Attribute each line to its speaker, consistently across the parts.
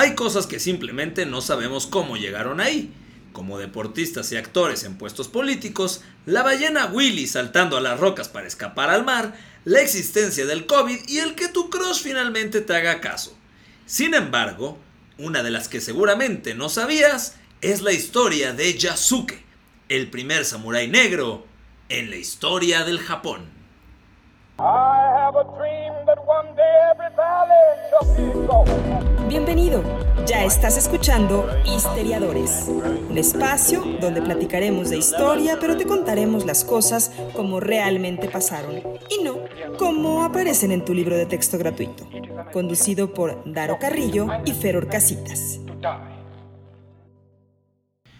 Speaker 1: Hay cosas que simplemente no sabemos cómo llegaron ahí. Como deportistas y actores en puestos políticos, la ballena Willy saltando a las rocas para escapar al mar, la existencia del COVID y el que tu crush finalmente te haga caso. Sin embargo, una de las que seguramente no sabías es la historia de Yasuke, el primer samurái negro en la historia del Japón.
Speaker 2: Bienvenido, ya estás escuchando Histeriadores, un espacio donde platicaremos de historia, pero te contaremos las cosas como realmente pasaron y no como aparecen en tu libro de texto gratuito, conducido por Daro Carrillo y Feror Casitas.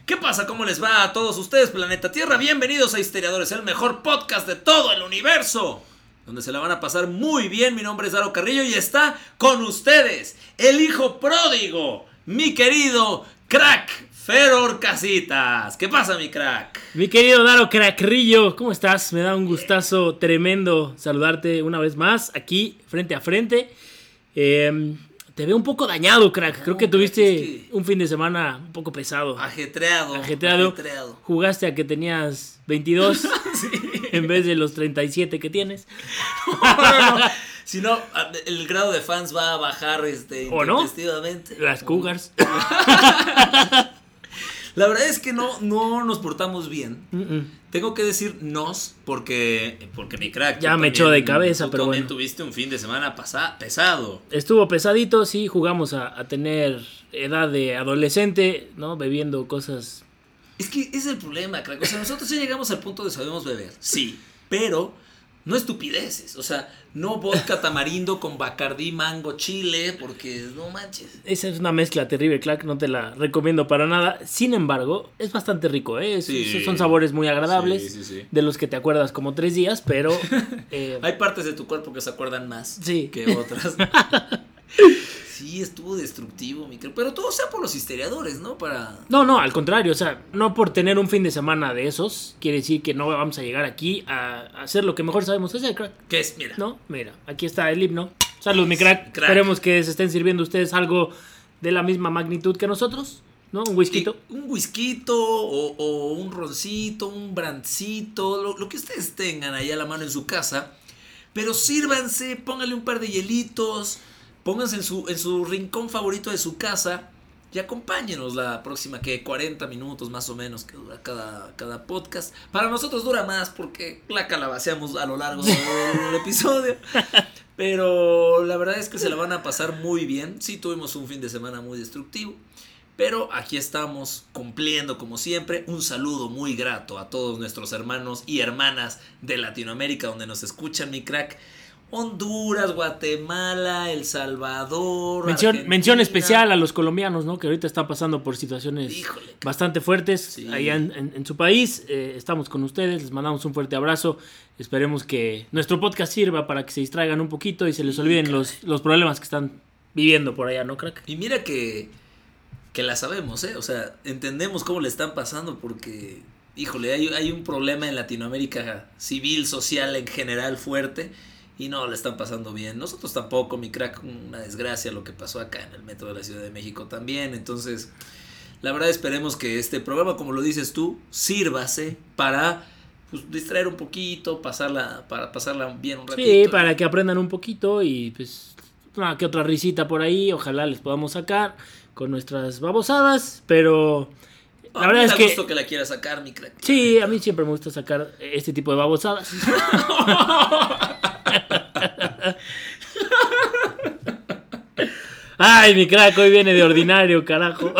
Speaker 1: ¿Qué pasa? ¿Cómo les va a todos ustedes, Planeta Tierra? Bienvenidos a Histeriadores, el mejor podcast de todo el universo donde se la van a pasar muy bien. Mi nombre es Daro Carrillo y está con ustedes el hijo pródigo, mi querido crack Feror Casitas. ¿Qué pasa, mi crack?
Speaker 3: Mi querido Daro Carrillo, ¿cómo estás? Me da un gustazo tremendo saludarte una vez más aquí, frente a frente. Eh, te veo un poco dañado, crack. Creo que tuviste un fin de semana un poco pesado.
Speaker 1: Ajetreado.
Speaker 3: Ajetreado. Jugaste a que tenías 22 en vez de los 37 que tienes.
Speaker 1: Si no, el grado de fans va a bajar este,
Speaker 3: ¿O no? Las Cougars.
Speaker 1: La verdad es que no, no nos portamos bien. Tengo que decir nos porque, porque mi crack.
Speaker 3: Ya me echó de cabeza,
Speaker 1: tú
Speaker 3: pero
Speaker 1: también
Speaker 3: bueno.
Speaker 1: tuviste un fin de semana pesado.
Speaker 3: Estuvo pesadito, sí, jugamos a, a, tener edad de adolescente, ¿no? Bebiendo cosas.
Speaker 1: Es que es el problema, crack. O sea, nosotros ya llegamos al punto de sabemos beber. Sí, pero no estupideces. O sea, no vodka tamarindo con bacardí, mango, chile, porque no manches.
Speaker 3: Esa es una mezcla terrible, Clark, no te la recomiendo para nada. Sin embargo, es bastante rico, ¿eh? Sí. Son sabores muy agradables, sí, sí, de los que te acuerdas como tres días, pero...
Speaker 1: Eh... Hay partes de tu cuerpo que se acuerdan más que otras. Sí, estuvo destructivo, mi Pero todo sea por los histeriadores, ¿no? Para.
Speaker 3: No, no, al contrario. O sea, no por tener un fin de semana de esos, quiere decir que no vamos a llegar aquí a hacer lo que mejor sabemos hacer, crack.
Speaker 1: ¿Qué es? Mira.
Speaker 3: No, mira, aquí está el himno. Salud, mi crack. crack. Esperemos que se estén sirviendo ustedes algo de la misma magnitud que nosotros. ¿No? Un whisky.
Speaker 1: Un whisky o, o, un roncito, un brancito, lo, lo que ustedes tengan ahí a la mano en su casa. Pero sírvanse, pónganle un par de hielitos Pónganse en su, en su rincón favorito de su casa y acompáñenos la próxima que 40 minutos más o menos que dura cada, cada podcast. Para nosotros dura más porque la calabaceamos a lo largo del episodio. Pero la verdad es que se la van a pasar muy bien. Sí tuvimos un fin de semana muy destructivo. Pero aquí estamos cumpliendo como siempre. Un saludo muy grato a todos nuestros hermanos y hermanas de Latinoamérica donde nos escuchan, mi crack. Honduras, Guatemala, El Salvador.
Speaker 3: Mención, mención, especial a los colombianos, ¿no? Que ahorita están pasando por situaciones Híjole, bastante fuertes sí. allá en, en, en, su país. Eh, estamos con ustedes, les mandamos un fuerte abrazo. Esperemos que nuestro podcast sirva para que se distraigan un poquito y se les olviden los, los problemas que están viviendo por allá, ¿no, crack?
Speaker 1: Y mira que, que la sabemos, ¿eh? O sea, entendemos cómo le están pasando porque, híjole, hay, hay un problema en Latinoamérica civil, social en general fuerte y no le están pasando bien. Nosotros tampoco, mi crack, una desgracia lo que pasó acá en el metro de la Ciudad de México también. Entonces, la verdad esperemos que este programa, como lo dices tú, sírvase para pues, distraer un poquito, pasarla, para pasarla bien un ratito.
Speaker 3: Sí, para que aprendan un poquito y pues una que otra risita por ahí, ojalá les podamos sacar con nuestras babosadas, pero...
Speaker 1: La verdad es que. gusto que la quiera sacar, mi crack.
Speaker 3: Sí, a mí siempre me gusta sacar este tipo de babosadas. Ay, mi crack, hoy viene de ordinario, carajo.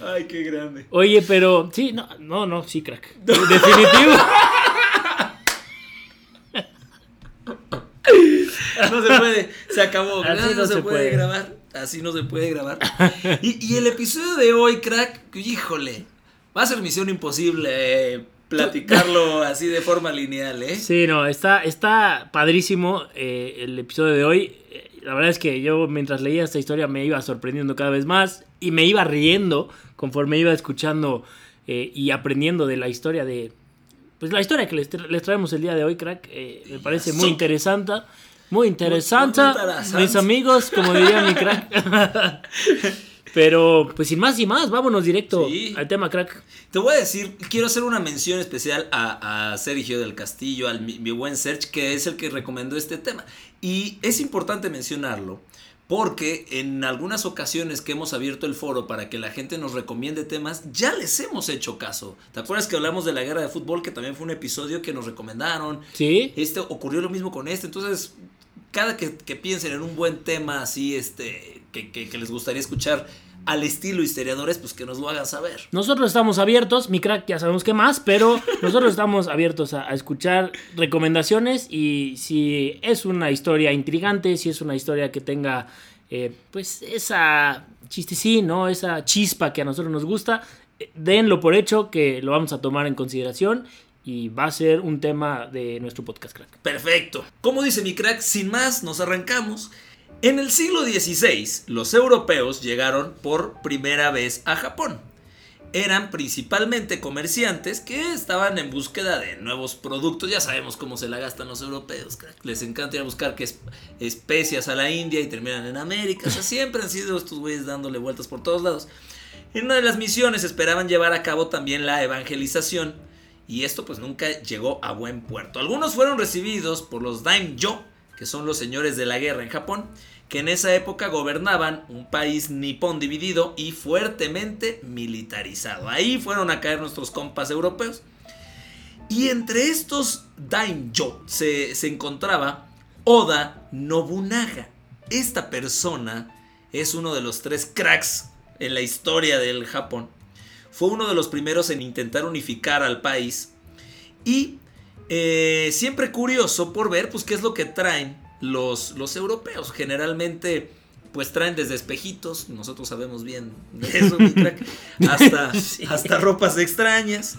Speaker 1: Ay, qué grande.
Speaker 3: Oye, pero sí, no, no, no, sí, crack. Definitivo.
Speaker 1: No se puede, se acabó. Así no, no se, se, puede, puede grabar. Así no se puede grabar. Y, y, el episodio de hoy, crack, híjole, va a ser misión imposible. Eh, platicarlo así de forma lineal, ¿eh?
Speaker 3: Sí, no, está, está padrísimo eh, el episodio de hoy. La verdad es que yo mientras leía esta historia me iba sorprendiendo cada vez más y me iba riendo conforme iba escuchando eh, y aprendiendo de la historia de... Pues la historia que les, les traemos el día de hoy, crack, eh, me parece muy interesante. Muy interesante, mis amigos, como diría mi crack. Pero, pues sin más y más, vámonos directo al tema, crack.
Speaker 1: Te voy a decir, quiero hacer una mención especial a, Sergio del Castillo, al mi, mi, buen Serge, que es el que recomendó este tema. Y es importante mencionarlo, porque en algunas ocasiones que hemos abierto el foro para que la gente nos recomiende temas, ya les hemos hecho caso. ¿Te acuerdas que hablamos de la guerra de fútbol, que también fue un episodio que nos recomendaron?
Speaker 3: Sí.
Speaker 1: Este ocurrió lo mismo con este. Entonces, cada que, piensen en un buen tema así, este, que, les gustaría escuchar al estilo historiadores, pues que nos lo hagan saber.
Speaker 3: Nosotros estamos abiertos, mi crack ya sabemos qué más, pero nosotros estamos abiertos a, escuchar recomendaciones y si es una historia intrigante, si es una historia que tenga eh, pues esa chistecín, ¿no? Esa chispa que a nosotros nos gusta, eh, denlo por hecho que lo vamos a tomar en consideración y va a ser un tema de nuestro podcast crack.
Speaker 1: Perfecto. Como dice mi crack, sin más, nos arrancamos. En el siglo XVI, los europeos llegaron por primera vez a Japón. Eran principalmente comerciantes que estaban en búsqueda de nuevos productos. Ya sabemos cómo se la gastan los europeos. Les encanta ir a buscar que especias a la India y terminan en América. O sea, siempre han sido estos güeyes dándole vueltas por todos lados. En una de las misiones esperaban llevar a cabo también la evangelización. Y esto pues nunca llegó a buen puerto. Algunos fueron recibidos por los daimyo, que son los señores de la guerra en Japón, que en esa época gobernaban un país nipón dividido y fuertemente militarizado. Ahí fueron a caer nuestros compas europeos. Y entre estos daimyo se, se encontraba Oda Nobunaga. Esta persona es uno de los tres cracks en la historia del Japón. Fue uno de los primeros en intentar unificar al país y eh, siempre curioso por ver pues, qué es lo que traen los, los europeos. Generalmente pues traen desde espejitos, nosotros sabemos bien de eso, hasta, hasta ropas extrañas.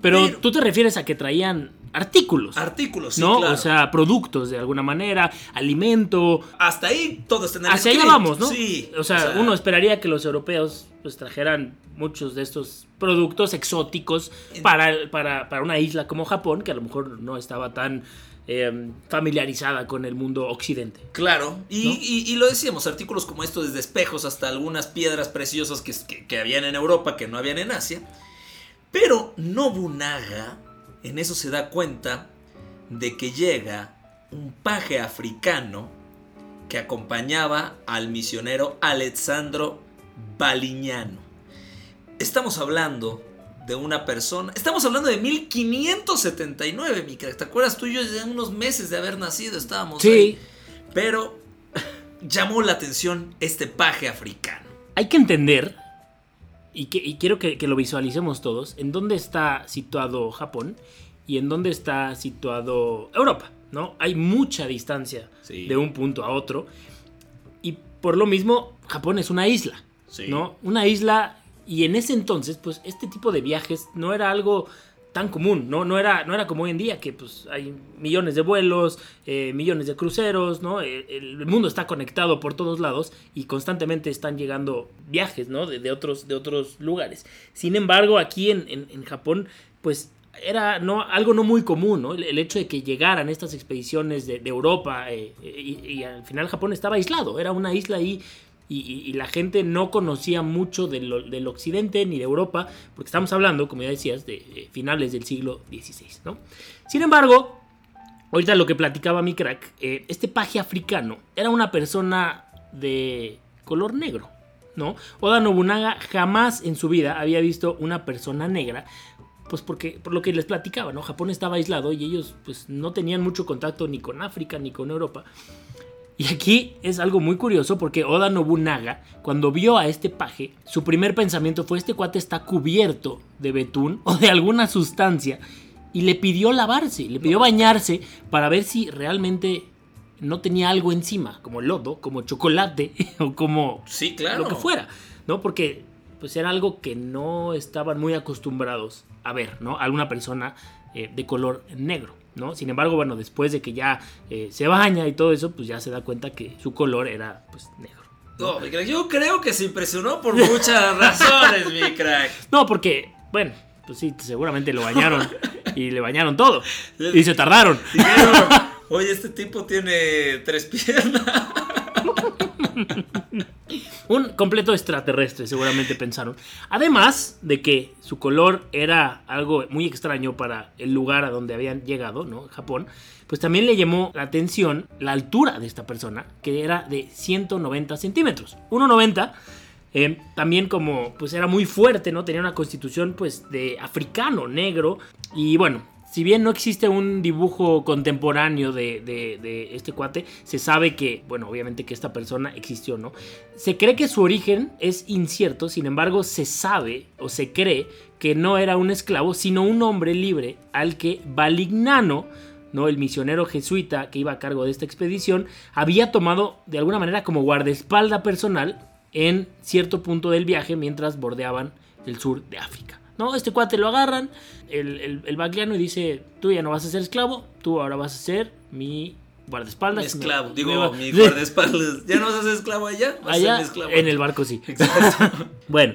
Speaker 3: Pero, tú te refieres a que traían artículos.
Speaker 1: Artículos, sí,
Speaker 3: ¿no? O sea, productos de alguna manera, alimento.
Speaker 1: Hasta ahí todo está en el
Speaker 3: Hacia allá vamos, ¿no?
Speaker 1: Sí.
Speaker 3: O sea, uno esperaría que los europeos pues trajeran muchos de estos productos exóticos para, para, una isla como Japón, que a lo mejor no estaba tan em, familiarizada con el mundo occidente.
Speaker 1: Claro, y, lo decíamos, artículos como estos, desde espejos hasta algunas piedras preciosas que, que, habían en Europa, que no habían en Asia. Pero Nobunaga en eso se da cuenta de que llega un paje africano que acompañaba al misionero Alessandro Baliñano. Estamos hablando de una persona. Estamos hablando de 1579, mi ¿Te acuerdas tú y yo ya unos meses de haber nacido estábamos
Speaker 3: sí.
Speaker 1: ahí? Pero llamó la atención este paje africano.
Speaker 3: Hay que entender, y, que, quiero que, lo visualicemos todos, en dónde está situado Japón y en dónde está situado Europa, ¿no? Hay mucha distancia de un punto a otro. Y por lo mismo, Japón es una isla, ¿no? Una isla y en ese entonces, pues este tipo de viajes no era algo tan común, ¿no? No era, no era como hoy en día, que pues hay millones de vuelos, eh, millones de cruceros, ¿no? Eh, el, mundo está conectado por todos lados y constantemente están llegando viajes, ¿no? De, otros, de otros lugares. Sin embargo, aquí en, en, Japón, pues era no, algo no muy común, ¿no? El, hecho de que llegaran estas expediciones de, Europa eh, y, y, al final Japón estaba aislado, era una isla ahí y, la gente no conocía mucho del, occidente ni de Europa, porque estamos hablando, como ya decías, de, finales del siglo XVI, ¿no? Sin embargo, ahorita lo que platicaba mi crack, eh, este paje africano era una persona de color negro, ¿no? Oda Nobunaga jamás en su vida había visto una persona negra, pues porque por lo que les platicaba, ¿no? Japón estaba aislado y ellos pues no tenían mucho contacto ni con África ni con Europa. Y aquí es algo muy curioso porque Oda Nobunaga, cuando vio a este paje, su primer pensamiento fue este cuate está cubierto de betún o de alguna sustancia y le pidió lavarse, le pidió bañarse para ver si realmente no tenía algo encima, como lodo, como chocolate o como
Speaker 1: sí, claro.
Speaker 3: lo que fuera, ¿no? Porque pues era algo que no estaban muy acostumbrados a ver, ¿no? Alguna persona eh, de color negro. ¿No? Sin embargo, bueno, después de que ya eh, se baña y todo eso, pues ya se da cuenta que su color era pues negro.
Speaker 1: No, yo creo que se impresionó por muchas razones, mi crack.
Speaker 3: No, porque, bueno, pues sí, seguramente lo bañaron y le bañaron todo. Y se tardaron.
Speaker 1: Oye, este tipo tiene tres piernas.
Speaker 3: Un completo extraterrestre, seguramente pensaron. Además de que su color era algo muy extraño para el lugar a donde habían llegado, ¿no? Japón. Pues también le llamó la atención la altura de esta persona, que era de 190 centímetros. 1,90. Eh, también como pues era muy fuerte, ¿no? Tenía una constitución pues de africano, negro. Y bueno, si bien no existe un dibujo contemporáneo de, este cuate, se sabe que, bueno, obviamente que esta persona existió, ¿no? Se cree que su origen es incierto, sin embargo, se sabe o se cree que no era un esclavo, sino un hombre libre al que Balignano, ¿no? El misionero jesuita que iba a cargo de esta expedición, había tomado de alguna manera como guardaespalda personal en cierto punto del viaje mientras bordeaban el sur de África. ¿No? Este cuate lo agarran, el, el, y dice, tú ya no vas a ser esclavo, tú ahora vas a ser mi guardaespaldas.
Speaker 1: Mi esclavo, digo, mi guardaespaldas. ¿Ya no vas a ser esclavo allá?
Speaker 3: allá, en el barco sí. Exacto. bueno,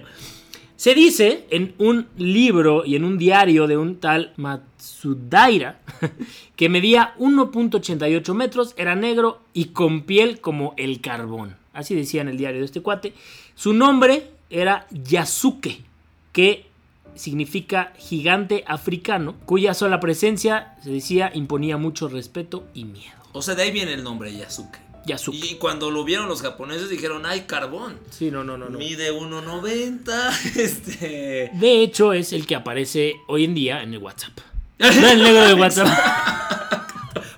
Speaker 3: se dice en un libro y en un diario de un tal Matsudaira que medía 1.88 metros, era negro y con piel como el carbón. Así decía en el diario de este cuate. Su nombre era Yasuke, que significa gigante africano, cuya sola presencia, se decía, imponía mucho respeto y miedo.
Speaker 1: O sea, de ahí viene el nombre Yasuke.
Speaker 3: Yasuke.
Speaker 1: Y cuando lo vieron los japoneses dijeron, ay, carbón.
Speaker 3: Sí, no, no, no. no.
Speaker 1: Mide 1,90. Este...
Speaker 3: De hecho, es el que aparece hoy en día en el WhatsApp. No el negro de WhatsApp.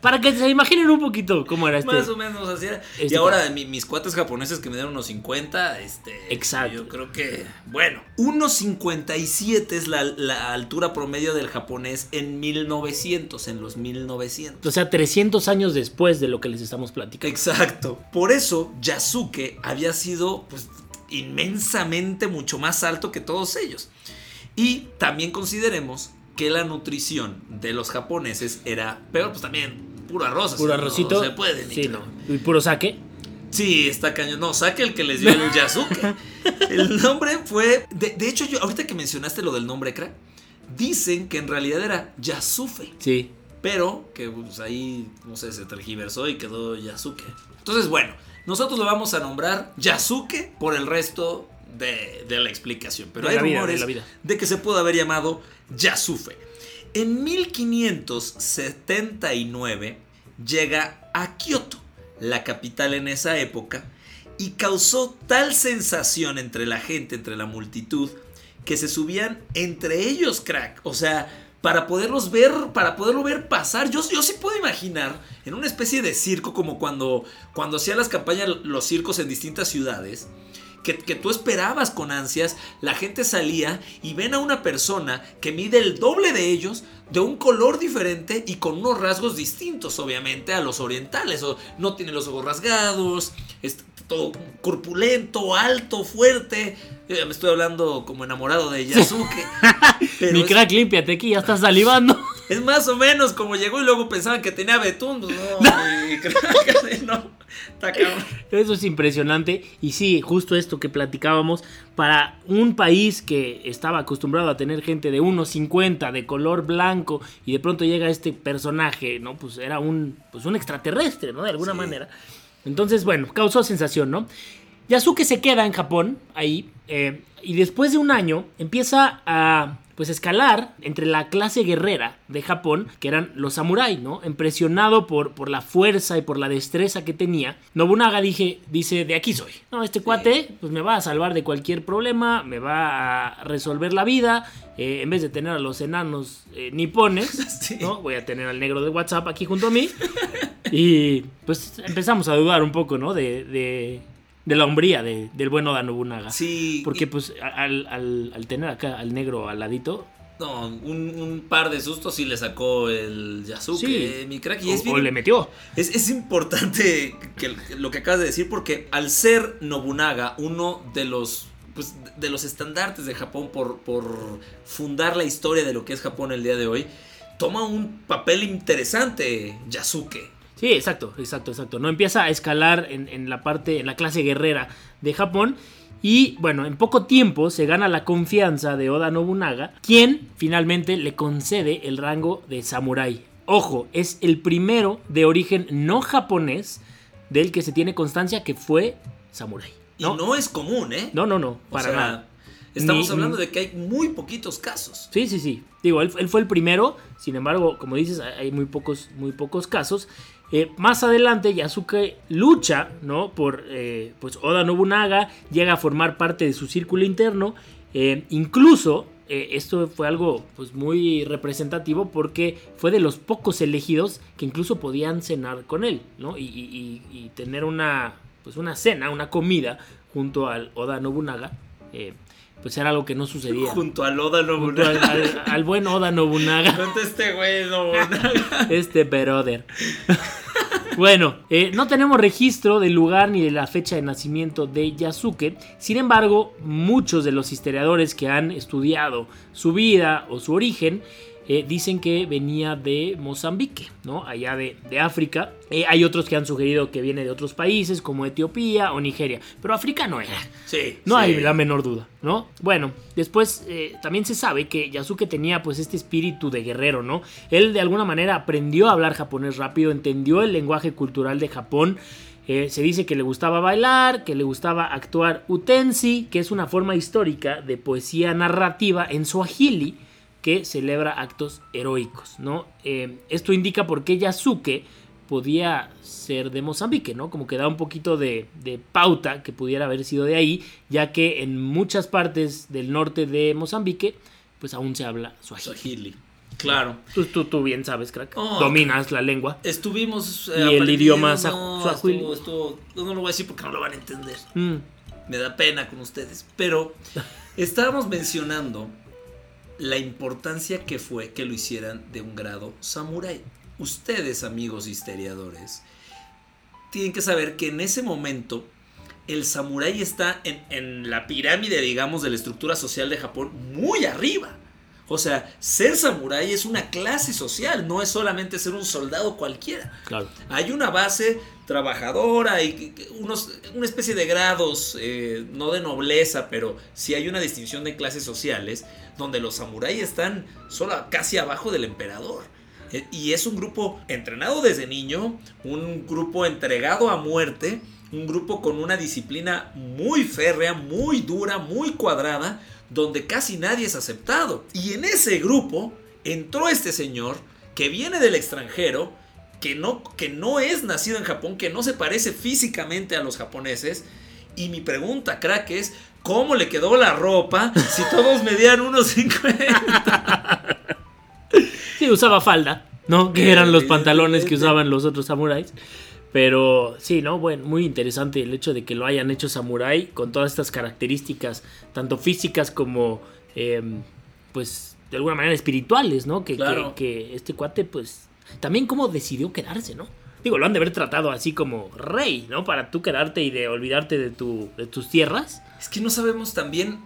Speaker 3: Para que se imaginen un poquito cómo era este.
Speaker 1: Más o menos así era. y este ahora mis cuates japoneses que me dieron unos 50, este.
Speaker 3: Exacto.
Speaker 1: Yo creo que. Bueno, 1.57 es la, la, altura promedio del japonés en 1900, en los 1900.
Speaker 3: O sea, 300 años después de lo que les estamos platicando.
Speaker 1: Exacto. Por eso, Yasuke había sido, pues, inmensamente mucho más alto que todos ellos. Y también consideremos que la nutrición de los japoneses era, pero pues también puro arroz.
Speaker 3: Puro arrocito.
Speaker 1: No se puede.
Speaker 3: Sí, no. ¿Y puro saque?
Speaker 1: Sí, está cañón. No, saque el que les dio el Yasuke. el nombre fue. De, hecho, yo, ahorita que mencionaste lo del nombre, crack, dicen que en realidad era Yasufe.
Speaker 3: Sí.
Speaker 1: Pero que pues, ahí, no sé, se tergiversó y quedó Yasuke. Entonces, bueno, nosotros lo vamos a nombrar Yasuke por el resto de, la explicación. Pero hay rumores de, de que se pudo haber llamado Yasufe. En 1579 llega a Kioto, la capital en esa época, y causó tal sensación entre la gente, entre la multitud, que se subían entre ellos, crack. O sea, para poderlos ver, para poderlo ver pasar. Yo, yo sí puedo imaginar en una especie de circo, como cuando, cuando hacían las campañas los circos en distintas ciudades que, tú esperabas con ansias, la gente salía y ven a una persona que mide el doble de ellos, de un color diferente y con unos rasgos distintos, obviamente, a los orientales. O no tiene los ojos rasgados, es todo corpulento, alto, fuerte. me estoy hablando como enamorado de Yasuke.
Speaker 3: Mi crack, límpiate aquí, ya estás salivando.
Speaker 1: Es más o menos como llegó y luego pensaban que tenía betún. Pues, no, no.
Speaker 3: Eso es impresionante. Y sí, justo esto que platicábamos, para un país que estaba acostumbrado a tener gente de 1,50 de color blanco y de pronto llega este personaje, ¿no? Pues era un, pues un extraterrestre, ¿no? De alguna manera. Entonces, bueno, causó sensación, ¿no? Yasuke se queda en Japón, ahí, eh, y después de un año empieza a pues escalar entre la clase guerrera de Japón, que eran los samuráis, ¿no? Impresionado por, por la fuerza y por la destreza que tenía, Nobunaga dije, dice, de aquí soy. No, este cuate pues me va a salvar de cualquier problema, me va a resolver la vida, eh, en vez de tener a los enanos eh, nipones, ¿no? Voy a tener al negro de WhatsApp aquí junto a mí. y pues empezamos a dudar un poco, ¿no? de de la hombría de, del bueno Oda Nobunaga.
Speaker 1: Sí.
Speaker 3: Porque pues al, tener acá al negro al ladito...
Speaker 1: No, un, par de sustos sí le sacó el Yasuke, mi crack.
Speaker 3: Y es o, le metió.
Speaker 1: Es, importante que, lo que acabas de decir porque al ser Nobunaga uno de los pues, de los estandartes de Japón por, por fundar la historia de lo que es Japón el día de hoy, toma un papel interesante Yasuke.
Speaker 3: Sí, exacto, exacto, exacto. No empieza a escalar en, la parte, en la clase guerrera de Japón. Y bueno, en poco tiempo se gana la confianza de Oda Nobunaga, quien finalmente le concede el rango de samurái ojo, es el primero de origen no japonés del que se tiene constancia que fue samurái.
Speaker 1: ¿no? Y no es común, ¿eh?
Speaker 3: No, no, no, para nada.
Speaker 1: Estamos hablando de que hay muy poquitos casos.
Speaker 3: Sí, sí, sí. Digo, él, fue el primero, sin embargo, como dices, hay muy pocos, muy pocos casos. Eh, más adelante, Yasuke lucha, ¿no? Por, eh, pues, Oda Nobunaga, llega a formar parte de su círculo interno. Eh, incluso, esto fue algo, pues, muy representativo porque fue de los pocos elegidos que incluso podían cenar con él, ¿no? Y, tener una, pues, una cena, una comida junto al Oda Nobunaga pues era algo que no sucedía.
Speaker 1: Junto al Oda Nobunaga.
Speaker 3: Al, buen Oda Nobunaga.
Speaker 1: Junto este güey Nobunaga.
Speaker 3: Este brother. Bueno, eh, no tenemos registro del lugar ni de la fecha de nacimiento de Yasuke. Sin embargo, muchos de los historiadores que han estudiado su vida o su origen eh, dicen que venía de Mozambique, ¿no? Allá de, África. Eh, hay otros que han sugerido que viene de otros países como Etiopía o Nigeria, pero África no era.
Speaker 1: Sí.
Speaker 3: No hay la menor duda, ¿no? Bueno, después eh, también se sabe que Yasuke tenía pues este espíritu de guerrero, ¿no? Él de alguna manera aprendió a hablar japonés rápido, entendió el lenguaje cultural de Japón. se dice que le gustaba bailar, que le gustaba actuar utensi, que es una forma histórica de poesía narrativa en swahili que celebra actos heroicos, ¿no? Eh, esto indica por qué Yasuke podía ser de Mozambique, ¿no? Como que da un poquito de, pauta que pudiera haber sido de ahí, ya que en muchas partes del norte de Mozambique, pues aún se habla Swahili.
Speaker 1: Claro.
Speaker 3: Tú, tú, bien sabes, crack. Oh, Dominas la lengua.
Speaker 1: Estuvimos.
Speaker 3: Eh, y el idioma no,
Speaker 1: no lo voy a decir porque no lo van a entender. Mm. Me da pena con ustedes. Pero estábamos mencionando la importancia que fue que lo hicieran de un grado samurái. Ustedes, amigos historiadores, tienen que saber que en ese momento el samurái está en, en, la pirámide, digamos, de la estructura social de Japón muy arriba. O sea, ser samurái es una clase social, no es solamente ser un soldado cualquiera.
Speaker 3: Claro.
Speaker 1: Hay una base trabajadora y unos, una especie de grados, eh, no de nobleza, pero sí hay una distinción de clases sociales, donde los samuráis están solo casi abajo del emperador. Eh, y es un grupo entrenado desde niño, un grupo entregado a muerte, un grupo con una disciplina muy férrea, muy dura, muy cuadrada, donde casi nadie es aceptado. Y en ese grupo entró este señor que viene del extranjero, que no, que no es nacido en Japón, que no se parece físicamente a los japoneses. Y mi pregunta, crack, es, ¿cómo le quedó la ropa si todos medían unos 50?
Speaker 3: Sí, usaba falda, ¿no? Que eran los pantalones que usaban los otros samuráis. Pero sí, ¿no? Bueno, muy interesante el hecho de que lo hayan hecho samurái con todas estas características, tanto físicas como, em, pues, de alguna manera espirituales, ¿no? Que, que, este cuate, pues, también como decidió quedarse, ¿no? Digo, lo han de haber tratado así como rey, ¿no? Para tú quedarte y de olvidarte de, tu, de tus tierras.
Speaker 1: Es que no sabemos también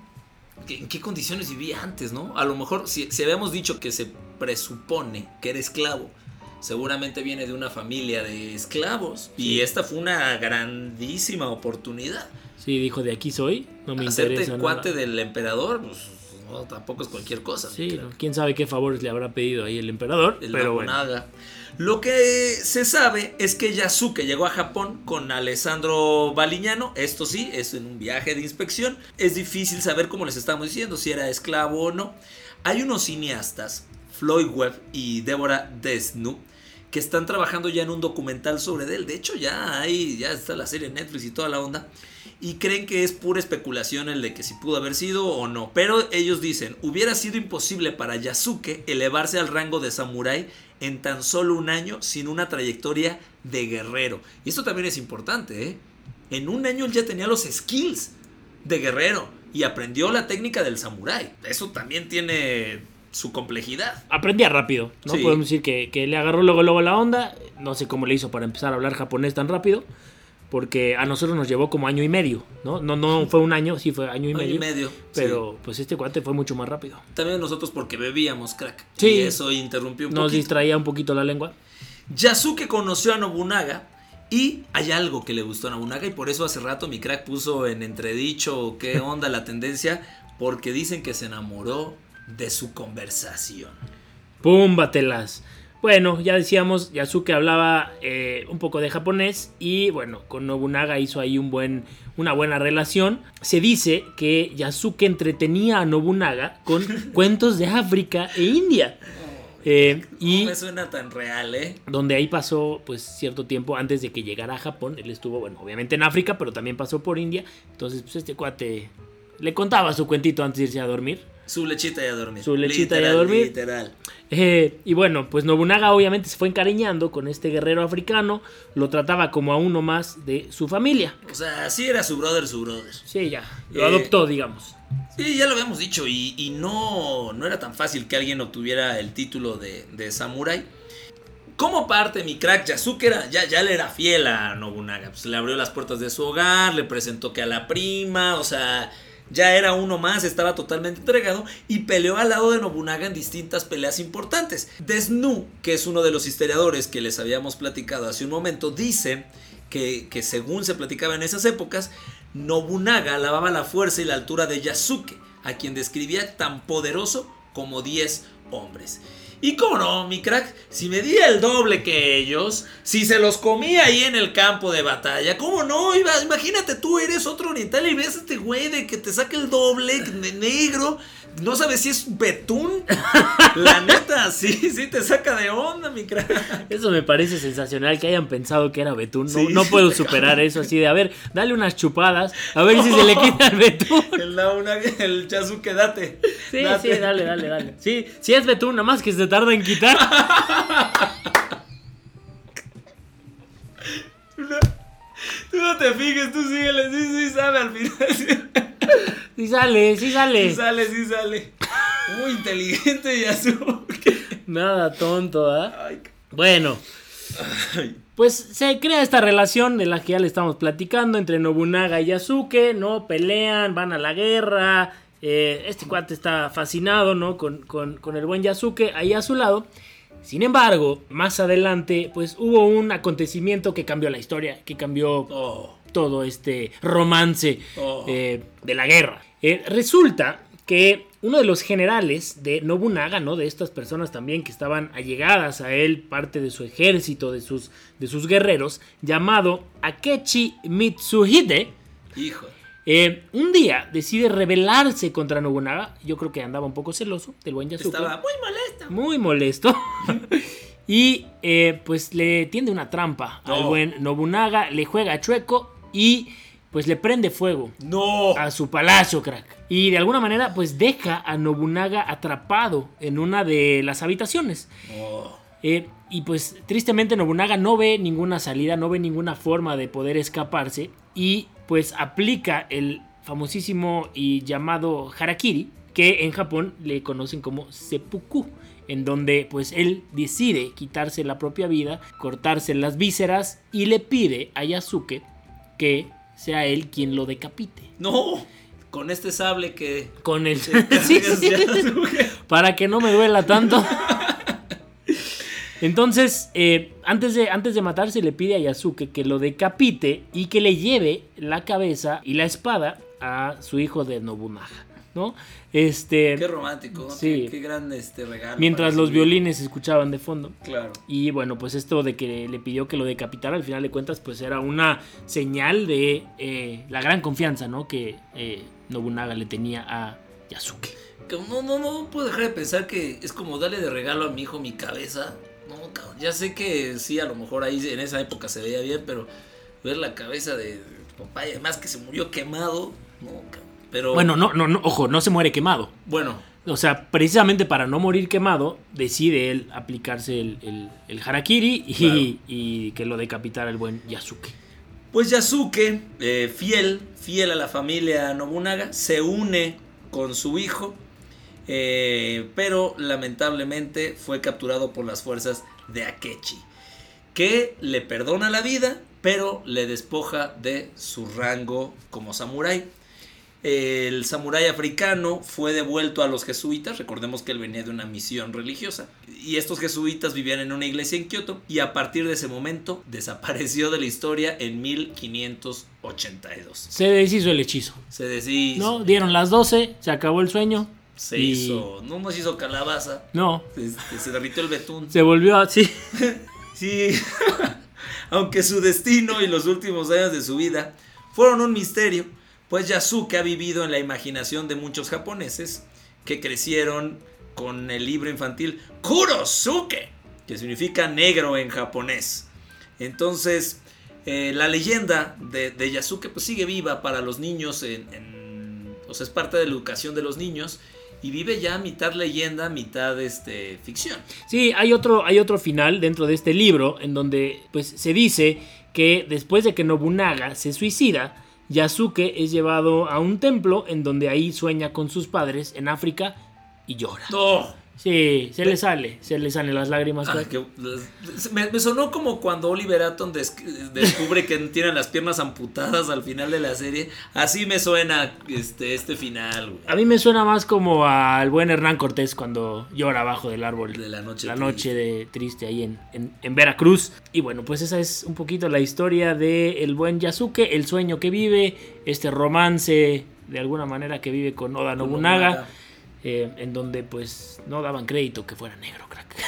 Speaker 1: en qué condiciones vivía antes, ¿no? A lo mejor si, si habíamos dicho que se presupone que era esclavo, seguramente viene de una familia de esclavos. Y esta fue una grandísima oportunidad.
Speaker 3: Sí, dijo, de aquí soy, no me
Speaker 1: Hacerte
Speaker 3: interesa
Speaker 1: cuate del emperador, pues no, tampoco es cualquier cosa.
Speaker 3: Sí, quién sabe qué favores le habrá pedido ahí el emperador, pero bueno.
Speaker 1: Lo que se sabe es que Yasuke llegó a Japón con Alessandro Baliñano. Esto sí, es en un viaje de inspección. Es difícil saber, cómo les estamos diciendo, si era esclavo o no. Hay unos cineastas, Floyd Webb y Deborah Desnu, que están trabajando ya en un documental sobre él. De hecho, ya hay, ya está la serie Netflix y toda la onda. Y creen que es pura especulación el de que si pudo haber sido o no. Pero ellos dicen, hubiera sido imposible para Yasuke elevarse al rango de samurái en tan solo un año sin una trayectoria de guerrero. Y esto también es importante, ¿eh? En un año él ya tenía los skills de guerrero y aprendió la técnica del samurái. Eso también tiene su complejidad.
Speaker 3: Aprendía rápido, ¿no? Podemos decir que, le agarró luego, luego la onda. No sé cómo le hizo para empezar a hablar japonés tan rápido. Porque a nosotros nos llevó como año y medio, ¿no? No, no fue un año, sí fue año y medio.
Speaker 1: medio.
Speaker 3: Pero pues este cuate fue mucho más rápido.
Speaker 1: También nosotros porque bebíamos, crack. Sí. Y eso interrumpió un
Speaker 3: Nos distraía un poquito la lengua.
Speaker 1: Yasuke conoció a Nobunaga y hay algo que le gustó a Nobunaga y por eso hace rato mi crack puso en entredicho qué onda la tendencia, porque dicen que se enamoró de su conversación.
Speaker 3: Púmbatelas. Bueno, ya decíamos, Yasuke hablaba eh, un poco de japonés y bueno, con Nobunaga hizo ahí un buen, una buena relación. Se dice que Yasuke entretenía a Nobunaga con cuentos de África e India.
Speaker 1: Eh, y me suena tan real, ¿eh?
Speaker 3: Donde ahí pasó, pues, cierto tiempo antes de que llegara a Japón. Él estuvo, bueno, obviamente en África, pero también pasó por India. Entonces, pues, este cuate le contaba su cuentito antes de irse a dormir.
Speaker 1: Su lechita y a dormir.
Speaker 3: Su lechita y a dormir. Literal. Eh, y bueno, pues Nobunaga obviamente se fue encariñando con este guerrero africano, lo trataba como a uno más de su familia.
Speaker 1: O sea, sí era su brother, su brother.
Speaker 3: Sí, ya, lo adoptó, digamos.
Speaker 1: Sí, ya lo habíamos dicho, y, no, no era tan fácil que alguien obtuviera el título de, de samurái. Como parte, mi crack Yasuke era, ya, ya le era fiel a Nobunaga. Pues le abrió las puertas de su hogar, le presentó que a la prima, o sea, ya era uno más, estaba totalmente entregado y peleó al lado de Nobunaga en distintas peleas importantes. Desnu, que es uno de los historiadores que les habíamos platicado hace un momento, dice que, que según se platicaba en esas épocas, Nobunaga alababa la fuerza y la altura de Yasuke, a quien describía tan poderoso como 10 hombres. Y cómo no, mi crack, si medía el doble que ellos, si se los comía ahí en el campo de batalla, cómo no, imagínate tú eres otro oriental y ves a este güey de que te saca el doble de negro, no sabes si es betún. La neta, sí, sí te saca de onda, mi crack.
Speaker 3: Eso me parece sensacional que hayan pensado que era betún. No, puedo superar eso así de, a ver, dale unas chupadas, a ver si se le quita el betún.
Speaker 1: El, el chazuque, date.
Speaker 3: Sí, sí, dale, dale, dale. Sí, sí es betún, nada más que se tarda en quitar.
Speaker 1: tú no te fijes, tú síguele, sí, sí sabe al final.
Speaker 3: Sí sale, sí sale.
Speaker 1: Sí sale, sí sale. Muy inteligente Yasuke.
Speaker 3: Nada tonto, ¿ah? Bueno. Pues se crea esta relación de la que ya le estamos platicando entre Nobunaga y Yasuke, ¿no? Pelean, van a la guerra. Eh, este cuate está fascinado, ¿no? Con, el buen Yasuke ahí a su lado. Sin embargo, más adelante, pues hubo un acontecimiento que cambió la historia, que cambió oh. Todo este romance oh. eh, de la guerra. Eh, resulta que uno de los generales de Nobunaga, ¿no? De estas personas también que estaban allegadas a él, parte de su ejército, de sus, de sus guerreros, llamado Akechi Mitsuhide.
Speaker 1: Hijo.
Speaker 3: Eh, un día decide rebelarse contra Nobunaga. Yo creo que andaba un poco celoso del buen Yasuke.
Speaker 1: Estaba muy molesto.
Speaker 3: Muy molesto. y eh, pues le tiende una trampa al buen Nobunaga, le juega chueco y pues le prende fuego
Speaker 1: no.
Speaker 3: a su palacio, crack. Y de alguna manera, pues deja a Nobunaga atrapado en una de las habitaciones. Eh, y pues tristemente Nobunaga no ve ninguna salida, no ve ninguna forma de poder escaparse. Y pues aplica el famosísimo y llamado harakiri, que en Japón le conocen como seppuku en donde pues él decide quitarse la propia vida, cortarse las vísceras y le pide a Yasuke que sea él quien lo decapite.
Speaker 1: No, con este sable que...
Speaker 3: Con el... Para que no me duela tanto. Entonces, eh, antes, de, antes de matarse, le pide a Yasuke que lo decapite y que le lleve la cabeza y la espada a su hijo de Nobunaga. ¿No? Este,
Speaker 1: qué romántico, sí. qué, grande este regalo.
Speaker 3: Mientras los violines se escuchaban de fondo.
Speaker 1: Claro.
Speaker 3: Y bueno, pues esto de que le pidió que lo decapitara, al final de cuentas, pues era una señal de eh, la gran confianza, ¿no? Que eh, Nobunaga le tenía a Yasuke.
Speaker 1: No, no, no puedo dejar de pensar que es como darle de regalo a mi hijo mi cabeza. No, cabrón. Ya sé que sí, a lo mejor ahí en esa época se veía bien, pero ver la cabeza de papá y además que se murió quemado, no, cabrón.
Speaker 3: Bueno, no, no, no, ojo, no se muere quemado.
Speaker 1: Bueno.
Speaker 3: O sea, precisamente para no morir quemado, decide él aplicarse el, el, harakiri y, que lo decapitara el buen Yasuke.
Speaker 1: Pues Yasuke, eh, fiel, fiel a la familia Nobunaga, se une con su hijo, eh, pero lamentablemente fue capturado por las fuerzas de Akechi, que le perdona la vida, pero le despoja de su rango como samurái el samurái africano fue devuelto a los jesuitas, recordemos que él venía de una misión religiosa, y estos jesuitas vivían en una iglesia en Kioto, y a partir de ese momento desapareció de la historia en 1582.
Speaker 3: Se deshizo el hechizo.
Speaker 1: Se deshizo.
Speaker 3: No, dieron las 12, se acabó el sueño,
Speaker 1: Se hizo, no nos hizo calabaza.
Speaker 3: No.
Speaker 1: Este, se derritió el betún.
Speaker 3: Se volvió así.
Speaker 1: sí. Aunque su destino y los últimos años de su vida fueron un misterio, pues Yasuke ha vivido en la imaginación de muchos japoneses que crecieron con el libro infantil Kurosuke, que significa negro en japonés. Entonces, eh, la leyenda de, Yasuke pues, sigue viva para los niños, en, o sea, es parte de la educación de los niños y vive ya mitad leyenda, mitad este, ficción.
Speaker 3: Sí, hay otro, hay otro final dentro de este libro en donde pues, se dice que después de que Nobunaga se suicida, Yasuke es llevado a un templo en donde ahí sueña con sus padres en África y llora. Sí, se le sale, se le salen las lágrimas.
Speaker 1: Ah, me, sonó como cuando Oliver Atom descubre que tiene las piernas amputadas al final de la serie. Así me suena este, este final.
Speaker 3: A mí me suena más como al buen Hernán Cortés cuando llora abajo del árbol.
Speaker 1: De la noche.
Speaker 3: La noche de triste ahí en, en, Veracruz. Y bueno, pues esa es un poquito la historia de el buen Yasuke, el sueño que vive, este romance de alguna manera que vive con Oda Nobunaga. Eh, en donde pues no daban crédito que fuera negro, crack.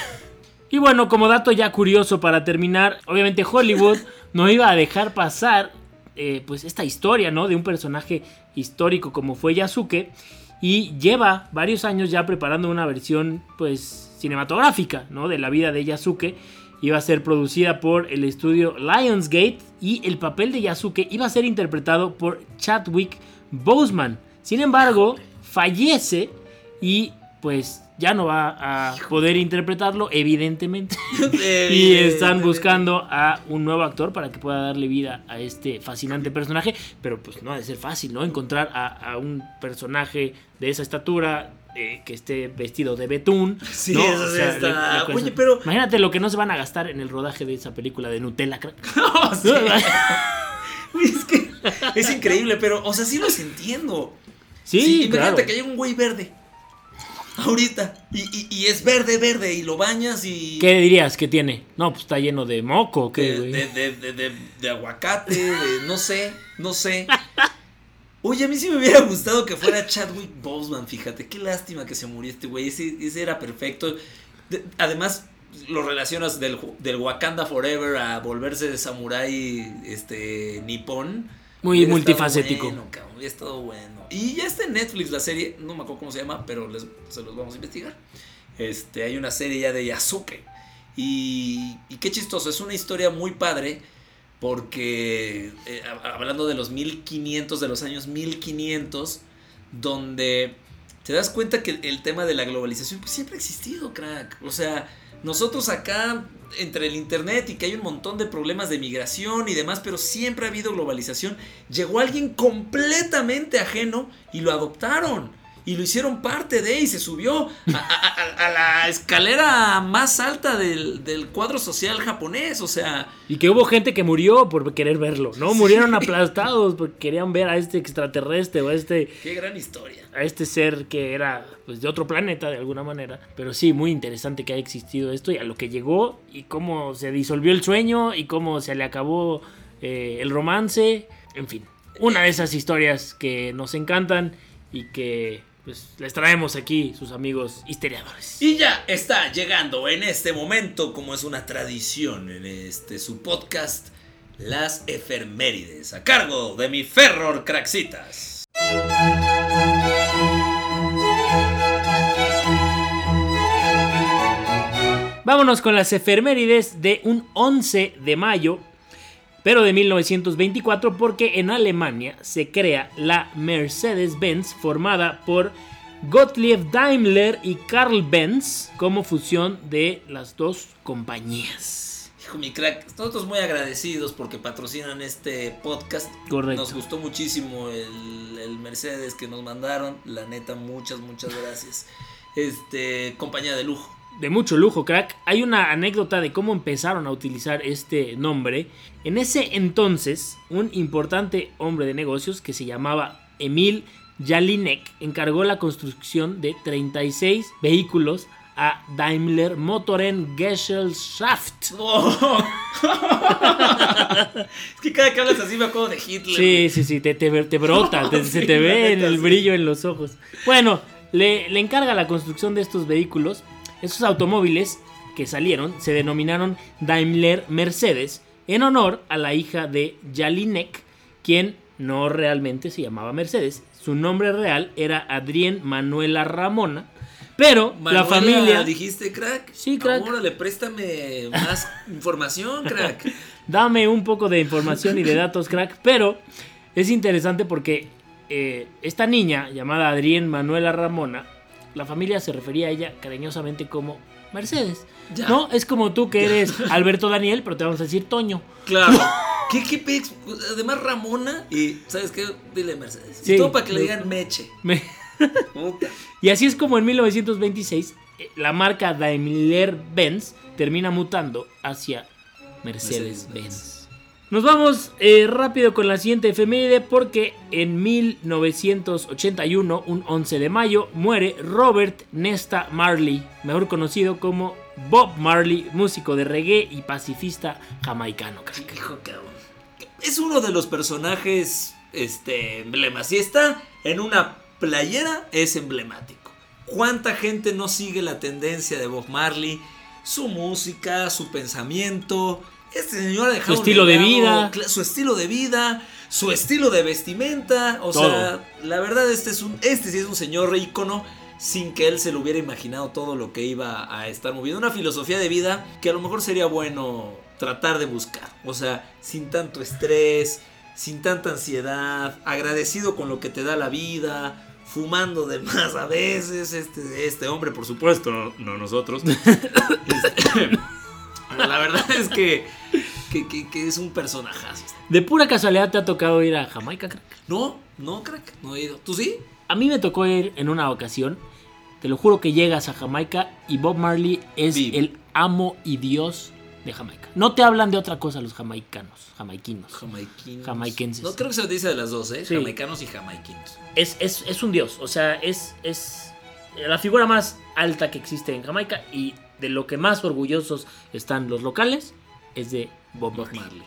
Speaker 3: Y bueno, como dato ya curioso para terminar, obviamente Hollywood no iba a dejar pasar eh, pues esta historia, ¿no? De un personaje histórico como fue Yasuke y lleva varios años ya preparando una versión pues cinematográfica, ¿no? De la vida de Yasuke. Iba a ser producida por el estudio Lionsgate y el papel de Yasuke iba a ser interpretado por Chadwick Boseman. Sin embargo, fallece y pues ya no va a poder interpretarlo, evidentemente. y están buscando a un nuevo actor para que pueda darle vida a este fascinante personaje. Pero pues no ha de ser fácil, ¿no? Encontrar a, un personaje de esa estatura. Eh, que esté vestido de betún.
Speaker 1: Sí, eso sí está. Oye, pero.
Speaker 3: Imagínate lo que no se van a gastar en el rodaje de esa película de Nutella,
Speaker 1: es que es increíble, pero, o sea, sí los entiendo.
Speaker 3: Sí,
Speaker 1: imagínate que hay un güey verde ahorita. Y, es verde, verde, y lo bañas y.
Speaker 3: ¿Qué dirías que tiene? No, pues está lleno de moco, ¿qué,
Speaker 1: de, de, aguacate, de no sé, no sé. Oye, a mí sí me hubiera gustado que fuera Chadwick Boseman, fíjate. Qué lástima que se murió este güey. Ese, era perfecto. además, lo relacionas del, del, Wakanda Forever a volverse de samurái este, nipón.
Speaker 3: Muy multifacético.
Speaker 1: Bueno, cabrón, estado bueno. Y ya está en Netflix la serie, no me acuerdo cómo se llama, pero se los vamos a investigar. Este, hay una serie ya de Yasuke. Y, y qué chistoso, es una historia muy padre porque eh, hablando de los 1500, de los años 1500, donde te das cuenta que el tema de la globalización pues siempre ha existido, crack. O sea, nosotros acá, entre el Internet y que hay un montón de problemas de migración y demás, pero siempre ha habido globalización, llegó alguien completamente ajeno y lo adoptaron y lo hicieron parte de y se subió a, la escalera más alta del, cuadro social japonés, o sea...
Speaker 3: Y que hubo gente que murió por querer verlo, ¿no? Murieron aplastados porque querían ver a este extraterrestre o a este...
Speaker 1: Qué gran historia.
Speaker 3: A este ser que era pues de otro planeta de alguna manera. Pero sí, muy interesante que haya existido esto y a lo que llegó y cómo se disolvió el sueño y cómo se le acabó eh, el romance, en fin. Una de esas historias que nos encantan y que pues les traemos aquí sus amigos historiadores.
Speaker 1: Y ya está llegando en este momento, como es una tradición en este su podcast, las efemérides, a cargo de mi Ferror Craxitas.
Speaker 3: Vámonos con las efemérides de un 11 de mayo pero de 1924 porque en Alemania se crea la Mercedes-Benz formada por Gottlieb Daimler y Karl Benz como fusión de las dos compañías.
Speaker 1: Hijo mi crack, nosotros muy agradecidos porque patrocinan este podcast.
Speaker 3: Correcto.
Speaker 1: Nos gustó muchísimo el, el Mercedes que nos mandaron. La neta, muchas, muchas gracias. Este, compañía de lujo
Speaker 3: de mucho lujo, crack. Hay una anécdota de cómo empezaron a utilizar este nombre. En ese entonces, un importante hombre de negocios que se llamaba Emil Jalinek encargó la construcción de 36 vehículos a Daimler Motoren Gesellschaft.
Speaker 1: es que cada que hablas así me acuerdo de Hitler.
Speaker 3: Sí, sí, sí, te, te, brota, se te ve en el brillo en los ojos. Bueno, le, le encarga la construcción de estos vehículos. Esos automóviles que salieron se denominaron Daimler Mercedes en honor a la hija de Jalinek, quien no realmente se llamaba Mercedes. Su nombre real era Adrienne Manuela Ramona. Pero la familia.
Speaker 1: ¿Dijiste crack?
Speaker 3: Sí, crack.
Speaker 1: Órale, préstame más información, crack.
Speaker 3: Dame un poco de información y de datos, crack. Pero es interesante porque eh, esta niña, llamada Adrienne Manuela Ramona, la familia se refería a ella cariñosamente como Mercedes. No, es como tú que eres Alberto Daniel, pero te vamos a decir Toño.
Speaker 1: Claro. ¿Qué, qué pex? Además, Ramona y, ¿sabes qué? Dile Mercedes. Sí. Y todo para que le digan Meche. Me...
Speaker 3: y así es como en 1926 eh, la marca Daimler-Benz termina mutando hacia Mercedes-Benz. Nos vamos eh, rápido con la siguiente efeméride porque en 1981, un 11 de mayo, muere Robert Nesta Marley, mejor conocido como Bob Marley, músico de reggae y pacifista jamaicano.
Speaker 1: Es uno de los personajes este, emblemas. Si está en una playera, es emblemático. ¿Cuánta gente no sigue la tendencia de Bob Marley? Su música, su pensamiento. Este señor ha dejado
Speaker 3: su estilo de vida.
Speaker 1: Su estilo de vida, su estilo de vestimenta. O sea, la verdad, este, es un, este sí es un señor ícono sin que él se lo hubiera imaginado todo lo que iba a estar moviendo. Una filosofía de vida que a lo mejor sería bueno tratar de buscar. O sea, sin tanto estrés, sin tanta ansiedad, agradecido con lo que te da la vida, fumando de más a veces. Este, este hombre, por supuesto, no, nosotros. Este, la verdad es que, que, es un personaje.
Speaker 3: ¿De pura casualidad te ha tocado ir a Jamaica, crack?
Speaker 1: No, no, crack, no he ido. ¿Tú sí?
Speaker 3: A mí me tocó ir en una ocasión. Te lo juro que llegas a Jamaica y Bob Marley es el amo y dios de Jamaica. No te hablan de otra cosa los jamaicanos, jamaiquinos.
Speaker 1: Jamaiquinos.
Speaker 3: Jamaiquenses.
Speaker 1: No creo que se dice de las dos, ¿eh? Jamaicanos y jamaiquinos.
Speaker 3: Es, es, es, un dios, o sea, es, es la figura más alta que existe en Jamaica y de lo que más orgullosos están los locales es de Bob, Marley.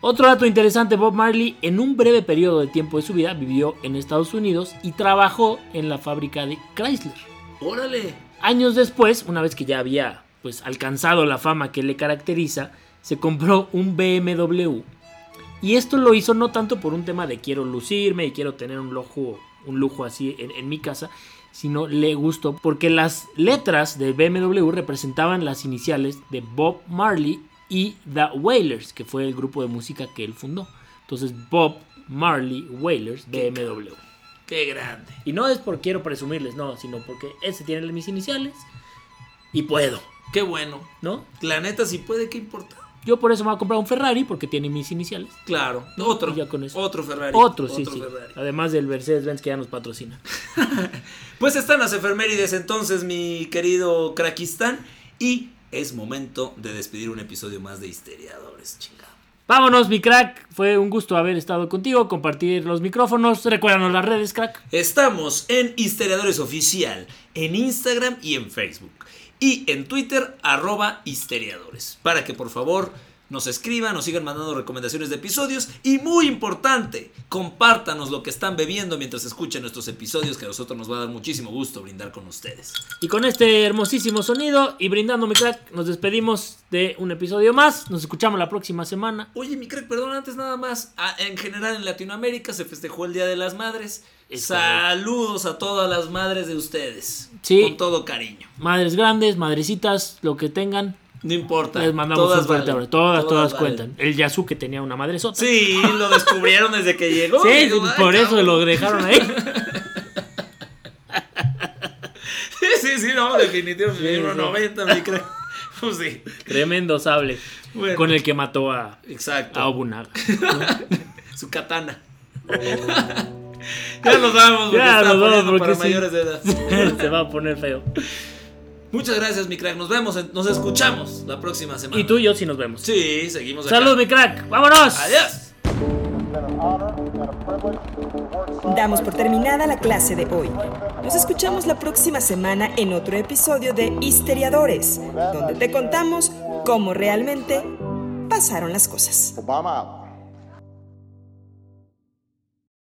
Speaker 3: Otro dato interesante, Bob Marley en un breve periodo de tiempo de su vida vivió en Estados Unidos y trabajó en la fábrica de Chrysler.
Speaker 1: Órale.
Speaker 3: Años después, una vez que ya había pues alcanzado la fama que le caracteriza, se compró un BMW. Y esto lo hizo no tanto por un tema de quiero lucirme y quiero tener un lujo, un lujo así en, en mi casa, sino le gustó porque las letras de BMW representaban las iniciales de Bob Marley y The Wailers, que fue el grupo de música que él fundó. Entonces Bob Marley Wailers BMW.
Speaker 1: Qué grande.
Speaker 3: Y no es porque quiero presumirles, no, sino porque ese tiene mis iniciales y puedo.
Speaker 1: Qué bueno. ¿No? La neta, si puede, ¿qué importa?
Speaker 3: Yo por eso me voy a comprar un Ferrari porque tiene mis iniciales.
Speaker 1: Claro, otro. Otro Ferrari.
Speaker 3: Otro, sí, sí. Además del Mercedes-Benz que ya nos patrocina.
Speaker 1: pues están las efemérides entonces, mi querido Krakistán. Y es momento de despedir un episodio más de Histeriadores, chingado.
Speaker 3: Vámonos, mi crack. Fue un gusto haber estado contigo, compartir los micrófonos. Recuérdanos las redes, crack.
Speaker 1: Estamos en Histeriadores Oficial, en Instagram y en Facebook. Y en Twitter, arroba Histeriadores. Para que por favor nos escriban, nos sigan mandando recomendaciones de episodios y muy importante, compártanos lo que están bebiendo mientras escuchen nuestros episodios que a nosotros nos va a dar muchísimo gusto brindar con ustedes.
Speaker 3: Y con este hermosísimo sonido y brindando mi crack, nos despedimos de un episodio más, nos escuchamos la próxima semana.
Speaker 1: Oye mi crack, perdón, antes nada más, en general en Latinoamérica se festejó el Día de las Madres. Saludos a todas las madres de ustedes. Sí. Con todo cariño.
Speaker 3: Madres grandes, madrecitas, lo que tengan.
Speaker 1: No importa.
Speaker 3: Les mandamos todas un fuerte. Todas, todas, cuentan. El Yasuke tenía una madre sota.
Speaker 1: Sí, lo descubrieron desde que llegó.
Speaker 3: Sí, por eso lo dejaron ahí.
Speaker 1: sí, sí, no, definitivamente. Sí, 90, me creo. Pues sí.
Speaker 3: Tremendo sable. Con el que mató a,
Speaker 1: Exacto.
Speaker 3: a Obunaga.
Speaker 1: Su katana. ya nos vamos,
Speaker 3: ya nos vamos
Speaker 1: para mayores de edad.
Speaker 3: Se va a poner feo.
Speaker 1: Muchas gracias, mi crack. Nos vemos, nos escuchamos la próxima semana.
Speaker 3: Y tú y yo sí nos vemos.
Speaker 1: Sí, seguimos
Speaker 3: acá. Salud, mi crack. ¡Vámonos!
Speaker 1: Adiós.
Speaker 2: Damos por terminada la clase de hoy. Nos escuchamos la próxima semana en otro episodio de Histeriadores, donde te contamos cómo realmente pasaron las cosas. Obama